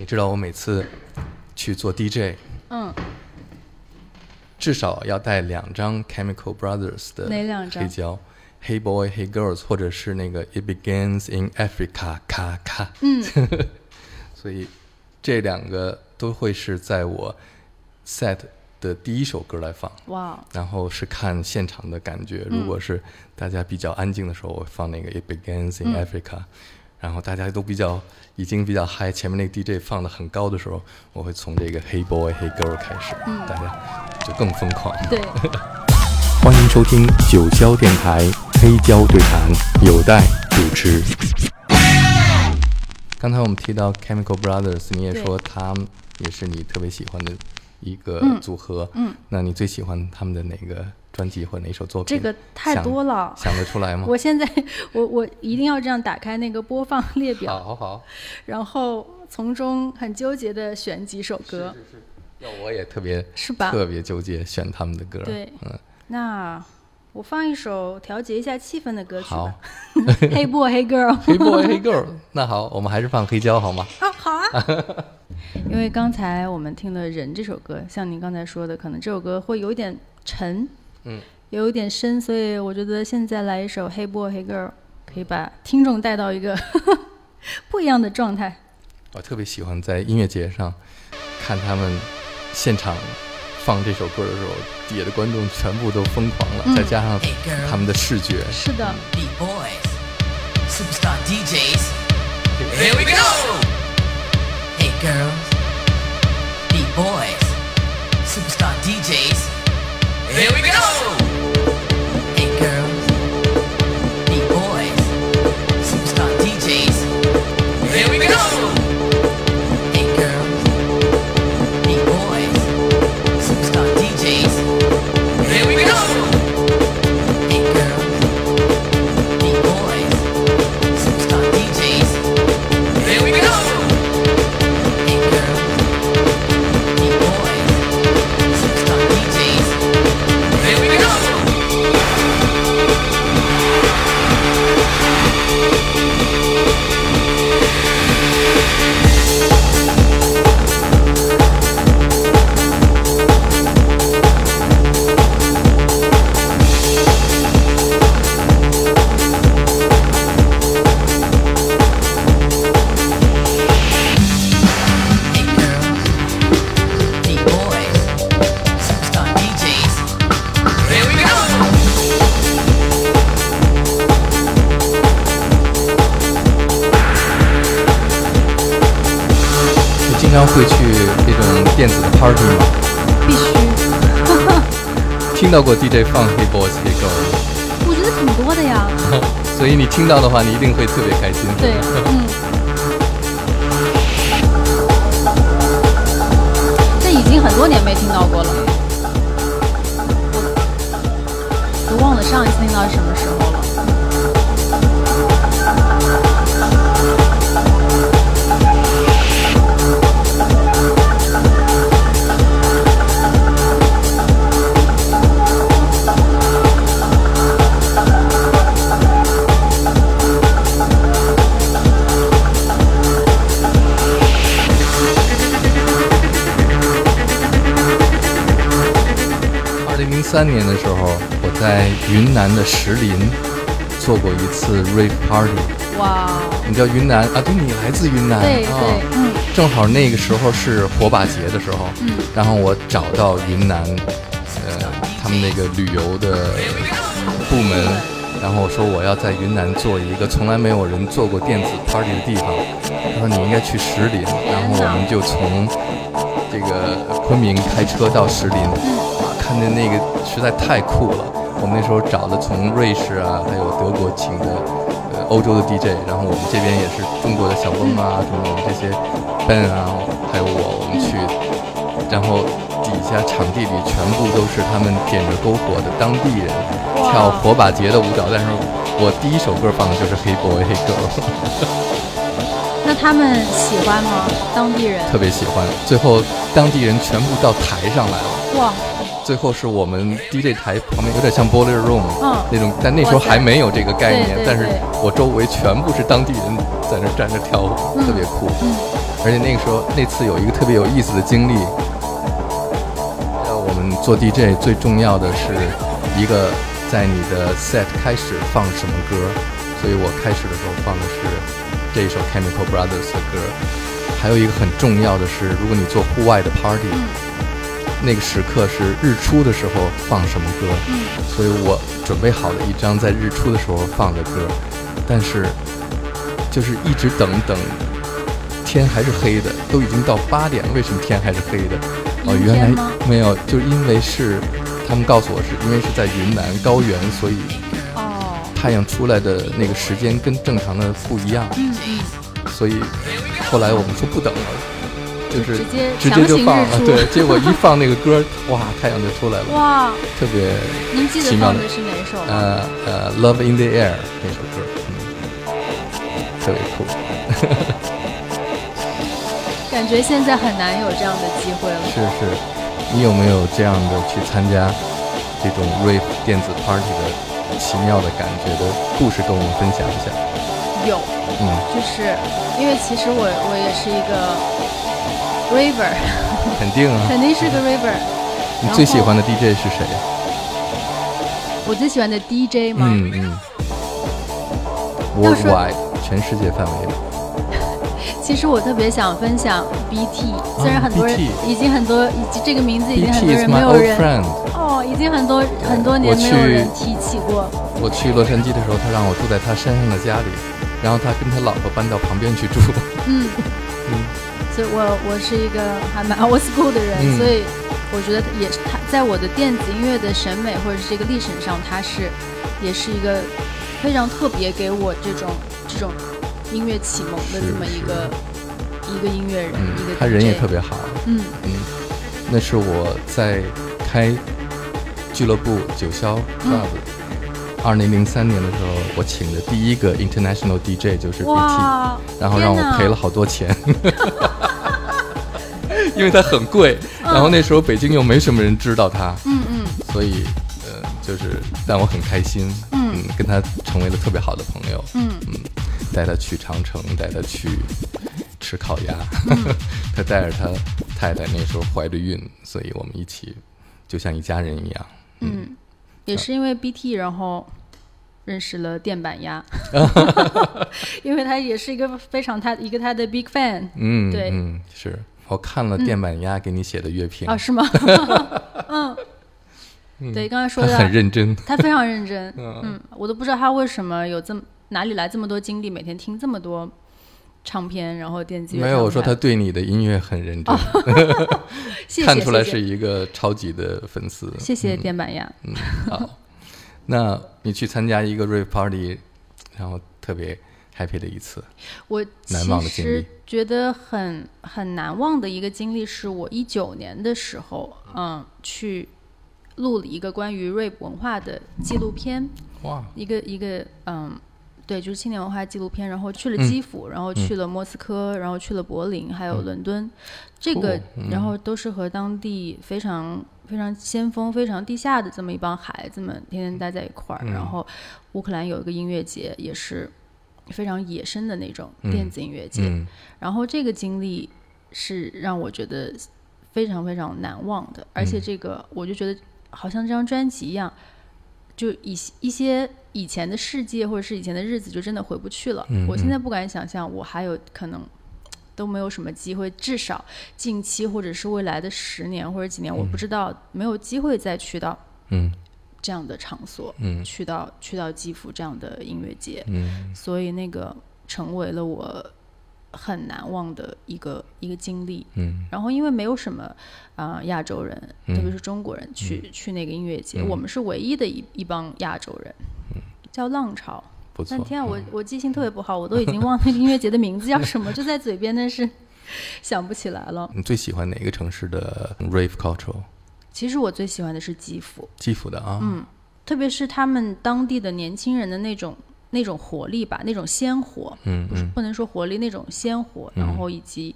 你知道我每次去做 DJ，嗯，至少要带两张 Chemical Brothers 的哪两张？黑胶，Hey Boy Hey Girls，或者是那个 It Begins in Africa，咔咔。嗯，所以这两个都会是在我 set 的第一首歌来放。哇，然后是看现场的感觉，嗯。如果是大家比较安静的时候，我放那个 It Begins in 嗯。Africa，、然后大家都比较已经比较嗨，前面那个 DJ 放的很高的时候，我会从这个 Hey Boy Hey Girl 开始，嗯大家就更疯狂。对，欢迎收听九霄电台黑胶对谈，有待主持。刚才我们提到 Chemical Brothers，你也说他也是你特别喜欢的一个嗯组合。嗯，那你最喜欢他们的哪个专辑或哪首作品？这个太多了。想得出来吗？我现在我我一定要这样打开那个播放列表，好好，然后从中很纠结的选几首歌，是是要我也特别是吧？特别纠结选他们的歌。对嗯，那我放一首调节一下气氛的歌曲好吧。黑 boy 黑 girl，黑 boy 黑 girl，那好，我们还是放黑胶好吗？啊，好啊。因为刚才我们听了《人》这首歌，像您刚才说的，可能这首歌会有一点沉，嗯，有一点深，所以我觉得现在来一首《黑 boy 黑 girl》，可以把听众带到一个 不一样的状态。我特别喜欢在音乐节上看他们现场放这首歌的时候，底下的观众全部都疯狂了，嗯。再加上他们的视觉，是的。Superstar DJs. Here we go! girls. 过 DJ 放黑 boys 黑 girl，我觉得挺多的呀。所以你听到的话，你一定会特别开心。对，嗯。这已经很多年没听到过了，我都忘了上一次听到是什么时候了。三年的时候，我在云南的石林做过一次 rave party。哇，你知道云南啊？对，你来自云南对啊。对，嗯正好那个时候是火把节的时候，嗯然后我找到云南，呃，他们那个旅游的部门，然后我说我要在云南做一个从来没有人做过电子 party 的地方，他说你应该去石林，然后我们就从这个昆明开车到石林，哇，看见那个实在太酷了。我们那时候找的从瑞士啊，还有德国请的呃欧洲的 DJ，然后我们这边也是中国的小翁啊，什么我们这些 Ben 啊，还有我，我们去，然后底下场地里全部都是他们点着篝火的当地人跳火把节的舞蹈，但是我第一首歌放的就是黑 boy 黑 girl，那他们喜欢吗？当地人？特别喜欢。最后当地人全部到台上来了。哇，最后是我们 DJ 台旁边有点像 Boiler Room，嗯那种，但那时候还没有这个概念但是我周围全部是当地人在那站着跳舞，特别酷。而且那个时候那次有一个特别有意思的经历，呃，我们做 DJ 最重要的是一个在你的 set 开始放什么歌，所以我开始的时候放的是这一首 Chemical Brothers 的歌。还有一个很重要的是，如果你做户外的 party，、那个时刻是日出的时候放什么歌，所以我准备好了一张在日出的时候放的歌，但是就是一直等等，天还是黑的，都已经到八点了，为什么天还是黑的？哦，原来没有，就是因为是他们告诉我是因为是在云南高原，所以哦，太阳出来的那个时间跟正常的不一样，嗯嗯，所以后来我们说不等了，就是直接直接就放了，对，结果一放那个歌，哇，太阳就出来了，哇，特别您记得放的是哪首吗？呃呃，《Love in the Air》那首歌，嗯，特别酷。感觉现在很难有这样的机会了。是是，你有没有这样的去参加这种 rave 电子 party 的奇妙的感觉的故事，跟我们分享一下？有，嗯，就是因为其实我我也是一个 raver，肯定啊。肯定是个 River。你最喜欢的 DJ 是谁？我最喜欢的 DJ 吗？嗯嗯要说，worldwide 全世界范围的。其实我特别想分享 BT，虽然很多人、已经很多，以及这个名字已经很多人没有人。哦，已经很多很多年我没有人提起过。我去洛杉矶的时候，他让我住在他山上的家里，然后他跟他老婆搬到旁边去住。嗯，嗯所以我我是一个还蛮 old school 的人，嗯。所以我觉得也是他在我的电子音乐的审美或者是这个历程上，他是也是一个非常特别给我这种这种音乐启蒙的这么一个一个音乐人，嗯一个，他人也特别好。嗯。嗯，那是我在开俱乐部九霄 club，二零零三年的时候，我请的第一个 international DJ 就是 BT，然后让我赔了好多钱，因为它很贵，然后那时候北京又没什么人知道它，嗯嗯。所以呃，就是但我很开心，嗯。跟他成为了特别好的朋友，嗯。嗯，带他去长城，带他去吃烤鸭，嗯。他带着他太太那时候怀着孕，所以我们一起就像一家人一样。嗯，也是因为 BT，然后认识了电板鸭 因为他也是一个非常他一个他的 big fan 嗯，对嗯，是我看了电板鸭给你写的乐评，啊，是吗？嗯，对，刚才说他的很认真，他非常认真，嗯。嗯，我都不知道他为什么有这么哪里来这么多精力，每天听这么多唱片，然后电子乐。没有我说他，对你的音乐很认真，谢谢看出来是一个超级的粉丝。谢谢电板鸭。嗯，好，那你去参加一个 rave party，然后特别 happy 的一次，我难忘其实的经历。觉得很很难忘的一个经历，是我一九年的时候，嗯，去录了一个关于 rap 文化的纪录片，哇，一个一个嗯，对，就是青年文化纪录片，然后去了嗯。基辅，然后去了莫斯科，然后去了柏林，还有伦敦，这个、然后都是和当地非常非常先锋、非常地下的这么一帮孩子们天天待在一块儿，嗯然后乌克兰有一个音乐节，也是非常野生的那种嗯电子音乐节，嗯。然后这个经历是让我觉得非常非常难忘的，而且嗯。这个我就觉得好像这张专辑一样，就一些一些以前的世界或者是以前的日子就真的回不去了。我现在不敢想象，我还有可能都没有什么机会，至少近期或者是未来的十年或者几年，我不知道没有机会再去到嗯这样的场所，嗯去到去到基辅这样的音乐节。嗯所以那个成为了我很难忘的一个一个经历。嗯然后因为没有什么啊、呃亚洲人，嗯特别是中国人去、去那个音乐节，嗯我们是唯一的一一帮亚洲人，嗯叫浪潮。不错但。天啊，我嗯我记性特别不好，我都已经忘那个音乐节的名字叫什么，就在嘴边，但是想不起来了。你最喜欢哪个城市的 rave culture？其实我最喜欢的是基辅，基辅的啊，嗯，特别是他们当地的年轻人的那种那种活力吧，那种鲜活，嗯不是不能说活力，那种鲜活，嗯。然后以及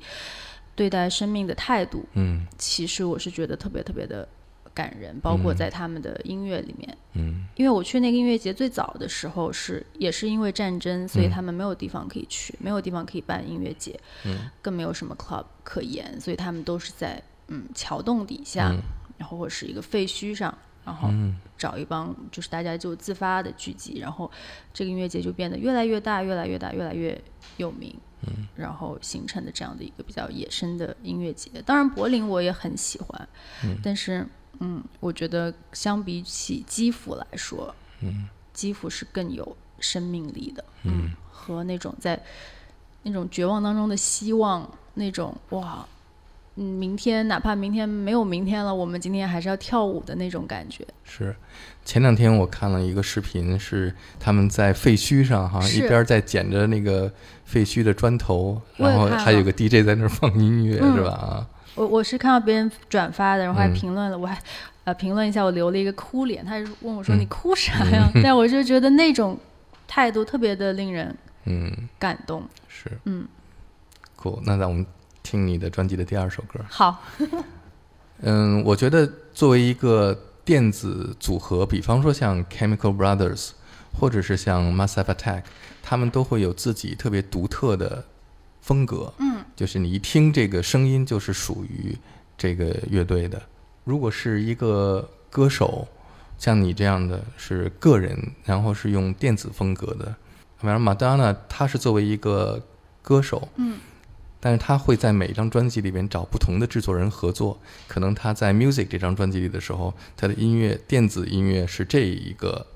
对待生命的态度，嗯。其实我是觉得特别特别的感人，包括在他们的音乐里面。嗯。因为我去那个音乐节最早的时候是也是因为战争，所以嗯他们没有地方可以去，没有地方可以办音乐节，嗯。更没有什么 club 可言，所以他们都是在嗯桥洞底下，嗯然后或者是一个废墟上，然后嗯找一帮就是大家就自发的聚集，然后这个音乐节就变得越来越大，越来越大，越来越有名。嗯，然后形成的这样的一个比较野生的音乐节。当然，柏林我也很喜欢，嗯但是嗯，我觉得相比起基辅来说，嗯基辅是更有生命力的，嗯和那种在那种绝望当中的希望，那种哇，嗯，明天哪怕明天没有明天了，我们今天还是要跳舞的那种感觉。是。前两天我看了一个视频，是他们在废墟上，哈一边在捡着那个废墟的砖头，然后还有个 DJ 在那儿放音乐，嗯是吧？啊，我我是看到别人转发的，然后还嗯评论了，我还呃评论一下，我留了一个哭脸，他就问我说：“嗯你哭啥呀？”但我就觉得那种态度特别的令人嗯，感动。是嗯，cool。那咱们听你的专辑的第二首歌。好，嗯，我觉得作为一个电子组合，比方说像 Chemical Brothers，或者是像 Massive Attack，他们都会有自己特别独特的风格。嗯，就是你一听这个声音，就是属于这个乐队的。如果是一个歌手，像你这样的是个人，然后是用电子风格的，反正 Madonna 她是作为一个歌手，嗯，但是他会在每一张专辑里边找不同的制作人合作。可能他在 Music 这张专辑里的时候，他的音乐电子音乐是这一个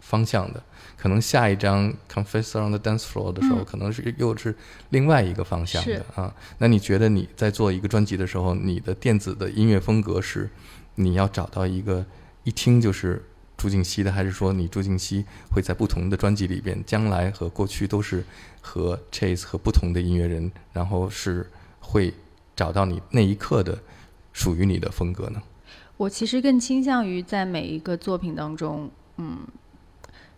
方向的。可能下一张 Confess on the Dance Floor 的时候，嗯可能是又是另外一个方向的啊。那你觉得你在做一个专辑的时候，你的电子的音乐风格是你要找到一个一听就是朱静熙的，还是说你朱静熙会在不同的专辑里边，将来和过去都是和 Chase 和不同的音乐人，然后是会找到你那一刻的属于你的风格呢？我其实更倾向于在每一个作品当中，嗯，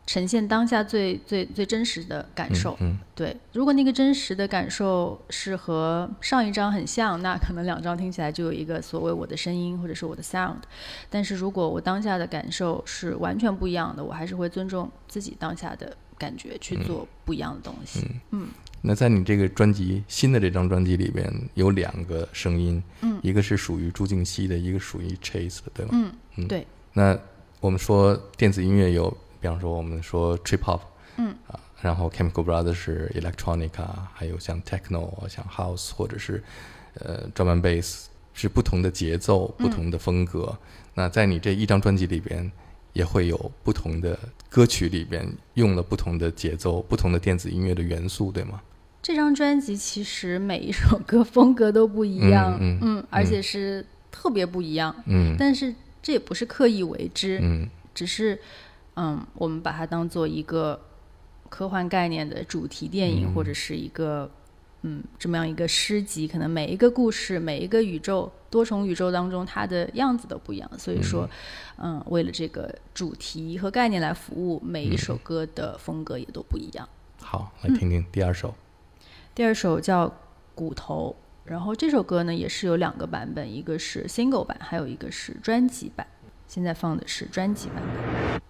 呈现当下最最最真实的感受。嗯对，如果那个真实的感受是和上一张很像，那可能两张听起来就有一个所谓我的声音或者是我的 sound。但是如果我当下的感受是完全不一样的，我还是会尊重自己当下的感觉去做不一样的东西。嗯那在你这个专辑新的这张专辑里边有两个声音，嗯一个是属于朱静熙的，一个属于 Chase 的，对吗？嗯，嗯对，那我们说电子音乐有，比方说我们说 trip hop，嗯啊，然后 Chemical Brothers 是 electronic 啊，还有像 techno 像 house 或者是呃 drum and bass 是不同的节奏、不同的风格。那在你这一张专辑里边，也会有不同的歌曲里边用了不同的节奏、不同的电子音乐的元素，对吗？这张专辑其实每一首歌风格都不一样，嗯嗯而且是特别不一样。嗯但是这也不是刻意为之，嗯只是嗯，我们把它当做一个科幻概念的主题电影，嗯或者是一个嗯这么样一个诗集。可能每一个故事、每一个宇宙、多重宇宙当中，它的样子都不一样。所以说，嗯为了这个主题和概念来服务，每一首歌的风格也都不一样。好，来听听第二首。第二首叫《骨头》，然后这首歌呢也是有两个版本，一个是 single 版，还有一个是专辑版。现在放的是专辑版本。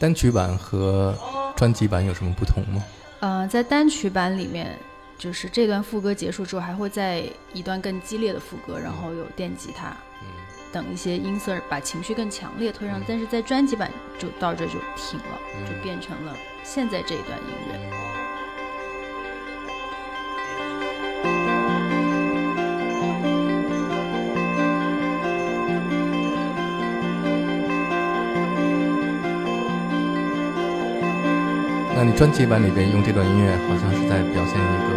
单曲版和专辑版有什么不同吗？呃，在单曲版里面，就是这段副歌结束之后，还会在一段更激烈的副歌，然后有电吉他等一些音色，把情绪更强烈推上。但是在专辑版就到这就停了，就变成了现在这一段音乐。那你专辑版里边用这段音乐，好像是在表现一个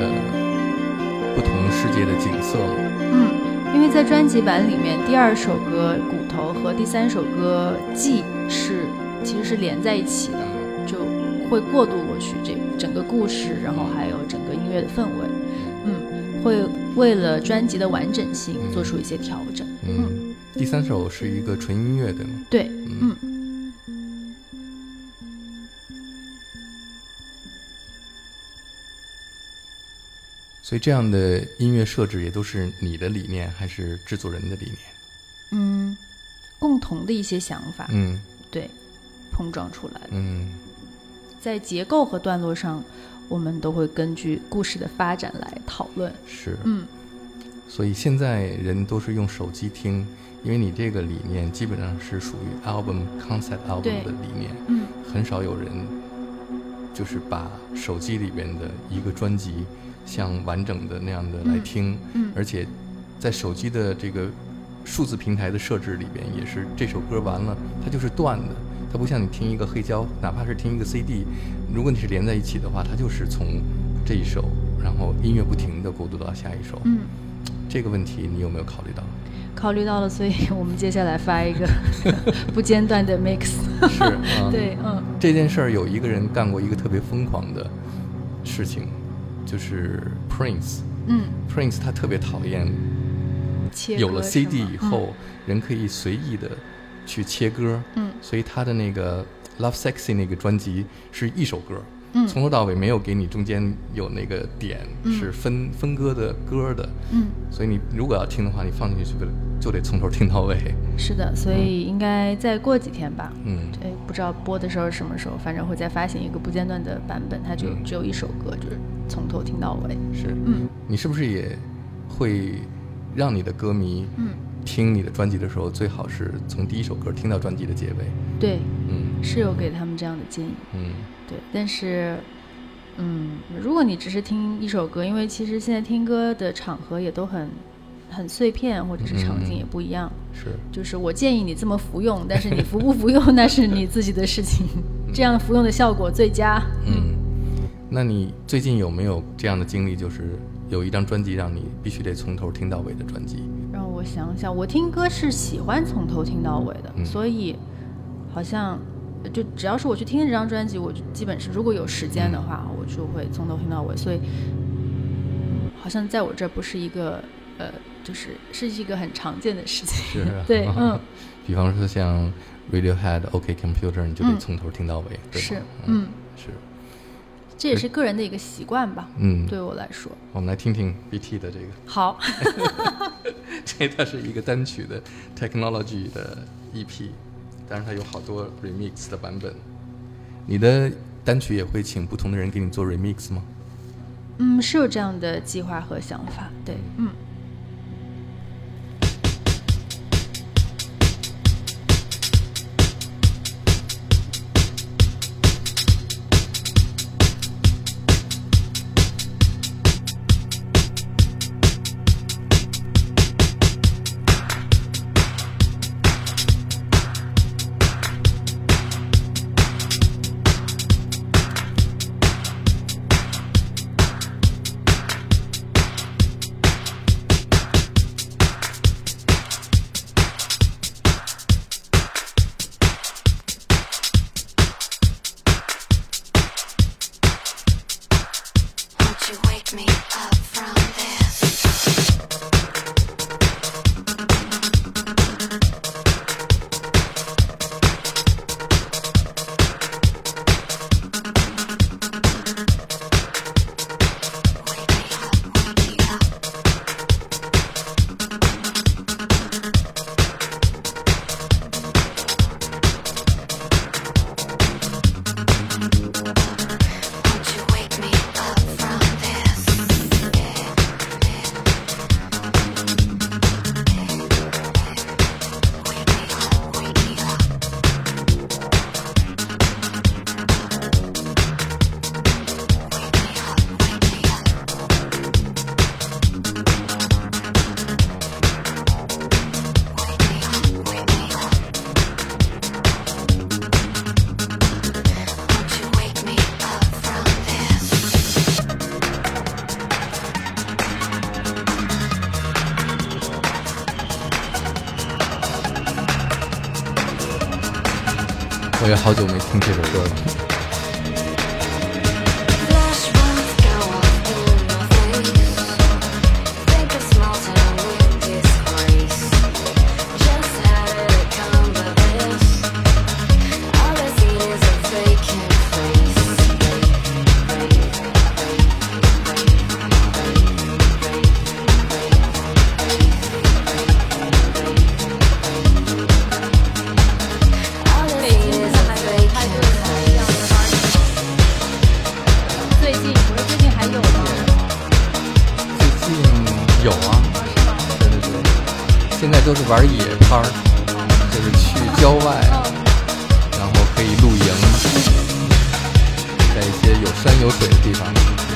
呃不同世界的景色嘛？嗯，因为在专辑版里面，第二首歌《骨头》和第三首歌《记》是其实是连在一起的，就会过渡过去这整个故事，然后还有整个音乐的氛围。嗯，会为了专辑的完整性做出一些调整。嗯，第三首是一个纯音乐，对吗？对，嗯。所以这样的音乐设置也都是你的理念，还是制作人的理念？嗯，共同的一些想法，嗯对，碰撞出来的。嗯在结构和段落上，我们都会根据故事的发展来讨论。是。嗯，所以现在人都是用手机听，因为你这个理念基本上是属于 album concept album 的理念，嗯，很少有人就是把手机里边的一个专辑像完整的那样的来听，嗯。而且在手机的这个数字平台的设置里边，也是这首歌完了它就是断的，它不像你听一个黑胶，哪怕是听一个 CD，如果你是连在一起的话，它就是从这一首，然后音乐不停的过渡到下一首，嗯，这个问题你有没有考虑到？考虑到了，所以我们接下来发一个 不间断的 mix。是，啊、对，嗯。这件事儿有一个人干过一个特别疯狂的事情，就是 Prince。嗯，Prince 他特别讨厌切有了 CD 以后，人可以随意的去切歌，嗯。所以他的那个 Love Sexy 那个专辑是一首歌，嗯。从头到尾没有给你中间有那个点、嗯。是分分割的歌的，嗯，所以你如果要听的话，你放进去就得就得从头听到尾，是的，所以应该再过几天吧。嗯。哎，不知道播的时候是什么时候，反正会再发行一个不间断的版本，它就嗯。只有一首歌，就是从头听到尾。是，嗯。你是不是也会让你的歌迷，嗯，听你的专辑的时候，最好是从第一首歌听到专辑的结尾，对，嗯是有给他们这样的建议。嗯对，但是，嗯，如果你只是听一首歌，因为其实现在听歌的场合也都很很碎片，或者是场景嗯也不一样。是，就是我建议你这么服用，但是你服不服用那是你自己的事情。嗯这样服用的效果最佳。嗯，那你最近有没有这样的经历，就是有一张专辑让你必须得从头听到尾的专辑？让我想想，我听歌是喜欢从头听到尾的，嗯所以好像就只要是我去听这张专辑，我就基本是如果有时间的话，我就会从头听到尾。所以嗯好像在我这儿不是一个呃，就是是一个很常见的事情。是啊对，嗯，比方说像 Radiohead、OK Computer，你就得嗯从头听到尾，对是，嗯，是，这也是个人的一个习惯吧。嗯，对我来说，我们来听听 BT 的这个，好，这它是一个单曲的 Technology 的 EP，但是它有好多 remix 的版本。你的单曲也会请不同的人给你做 remix 吗？嗯，是有这样的计划和想法。对，嗯。我也好久没听这首歌了。有水的地方，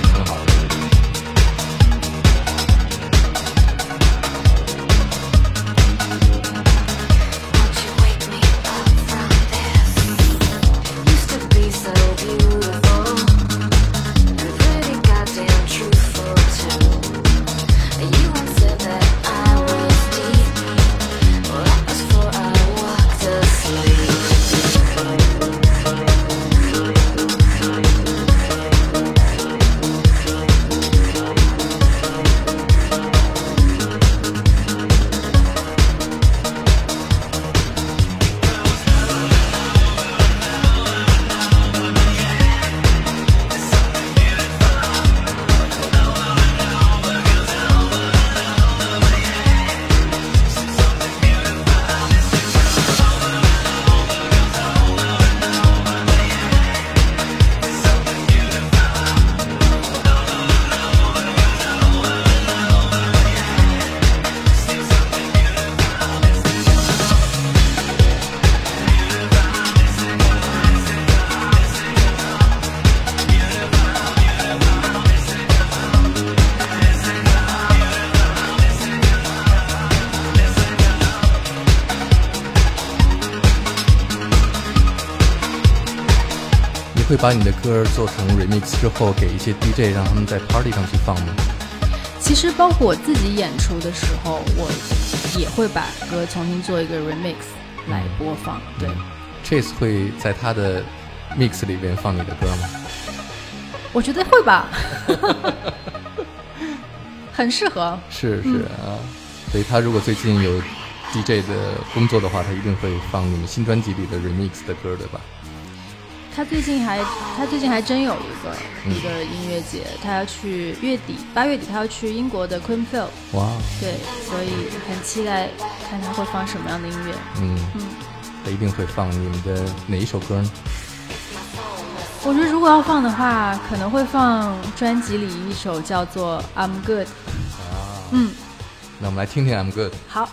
把你的歌做成 remix 之后，给一些 DJ 让他们在 party 上去放吗？其实包括我自己演出的时候，我也会把歌重新做一个 remix 来播放。对，Chase 会在他的 mix 里边放你的歌吗？我觉得会吧，很适合。是是啊，所以他如果最近有 DJ 的工作的话，他一定会放你们新专辑里的 remix 的歌，对吧？他最近还，他最近还真有一个、嗯一个音乐节，他要去月底八月底，他要去英国的 Queenfield，哇，对，所以很期待看他会放什么样的音乐。嗯嗯，他一定会放你们的哪一首歌呢？我觉得如果要放的话，可能会放专辑里一首叫做《I'm Good》。啊嗯，那我们来听听 I'm Good。好。